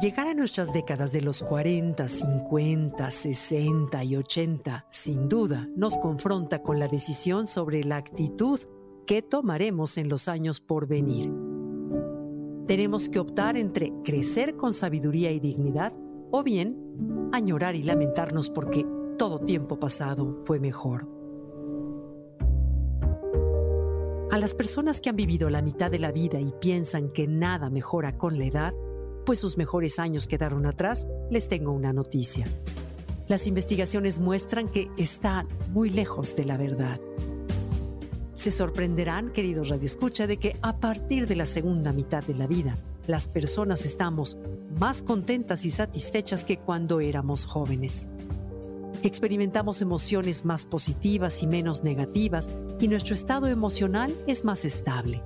Llegar a nuestras décadas de los 40, 50, 60 y 80, sin duda, nos confronta con la decisión sobre la actitud que tomaremos en los años por venir. Tenemos que optar entre crecer con sabiduría y dignidad o bien añorar y lamentarnos porque todo tiempo pasado fue mejor. A las personas que han vivido la mitad de la vida y piensan que nada mejora con la edad, pues sus mejores años quedaron atrás, les tengo una noticia. Las investigaciones muestran que están muy lejos de la verdad. Se sorprenderán, queridos radioescucha, de que a partir de la segunda mitad de la vida, las personas estamos más contentas y satisfechas que cuando éramos jóvenes. Experimentamos emociones más positivas y menos negativas y nuestro estado emocional es más estable.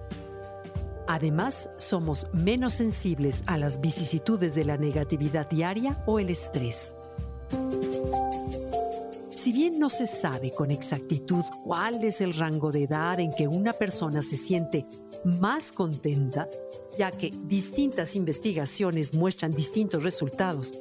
Además, somos menos sensibles a las vicisitudes de la negatividad diaria o el estrés. Si bien no se sabe con exactitud cuál es el rango de edad en que una persona se siente más contenta, ya que distintas investigaciones muestran distintos resultados,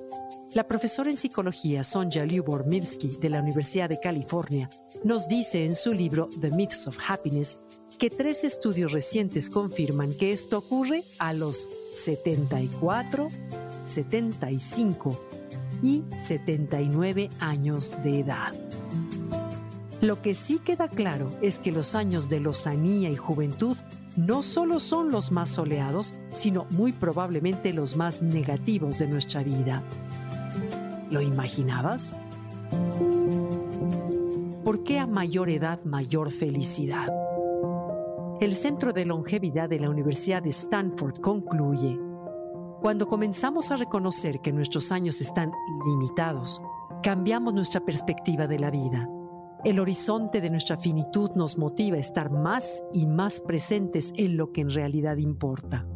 la profesora en psicología Sonja Lyubor Mirsky de la Universidad de California nos dice en su libro The Myths of Happiness que tres estudios recientes confirman que esto ocurre a los 74, 75 y 79 años de edad. Lo que sí queda claro es que los años de lozanía y juventud no solo son los más soleados, sino muy probablemente los más negativos de nuestra vida. ¿Lo imaginabas? ¿Por qué a mayor edad mayor felicidad? El Centro de Longevidad de la Universidad de Stanford concluye, cuando comenzamos a reconocer que nuestros años están limitados, cambiamos nuestra perspectiva de la vida. El horizonte de nuestra finitud nos motiva a estar más y más presentes en lo que en realidad importa.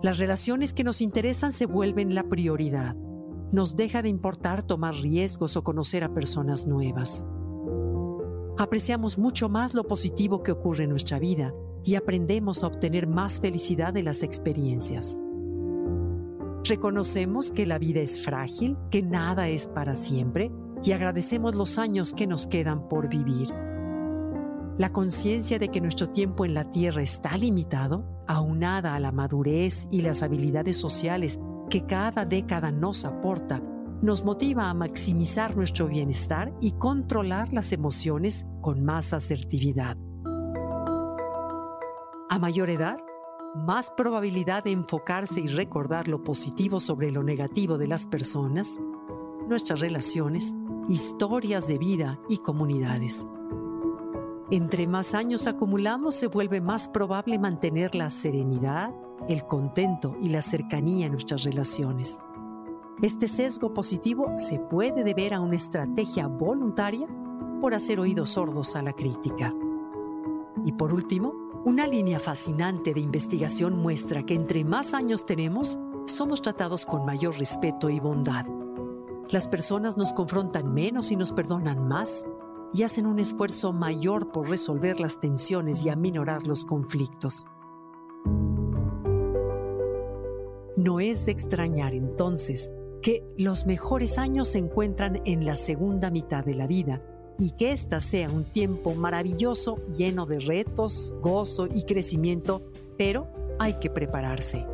Las relaciones que nos interesan se vuelven la prioridad. Nos deja de importar tomar riesgos o conocer a personas nuevas apreciamos mucho más lo positivo que ocurre en nuestra vida y aprendemos a obtener más felicidad de las experiencias. Reconocemos que la vida es frágil, que nada es para siempre y agradecemos los años que nos quedan por vivir. La conciencia de que nuestro tiempo en la Tierra está limitado, aunada a la madurez y las habilidades sociales que cada década nos aporta, nos motiva a maximizar nuestro bienestar y controlar las emociones con más asertividad. A mayor edad, más probabilidad de enfocarse y recordar lo positivo sobre lo negativo de las personas, nuestras relaciones, historias de vida y comunidades. Entre más años acumulamos, se vuelve más probable mantener la serenidad, el contento y la cercanía en nuestras relaciones. Este sesgo positivo se puede deber a una estrategia voluntaria por hacer oídos sordos a la crítica. Y por último, una línea fascinante de investigación muestra que entre más años tenemos, somos tratados con mayor respeto y bondad. Las personas nos confrontan menos y nos perdonan más y hacen un esfuerzo mayor por resolver las tensiones y aminorar los conflictos. No es de extrañar entonces que los mejores años se encuentran en la segunda mitad de la vida y que ésta sea un tiempo maravilloso, lleno de retos, gozo y crecimiento, pero hay que prepararse.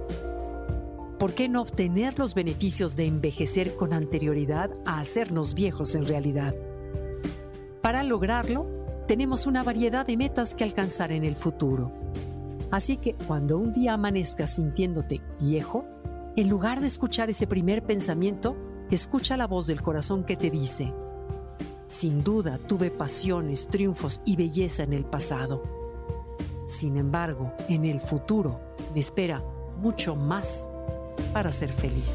¿Por qué no obtener los beneficios de envejecer con anterioridad a hacernos viejos en realidad? Para lograrlo, tenemos una variedad de metas que alcanzar en el futuro. Así que cuando un día amanezcas sintiéndote viejo, en lugar de escuchar ese primer pensamiento, escucha la voz del corazón que te dice, sin duda tuve pasiones, triunfos y belleza en el pasado. Sin embargo, en el futuro me espera mucho más para ser feliz.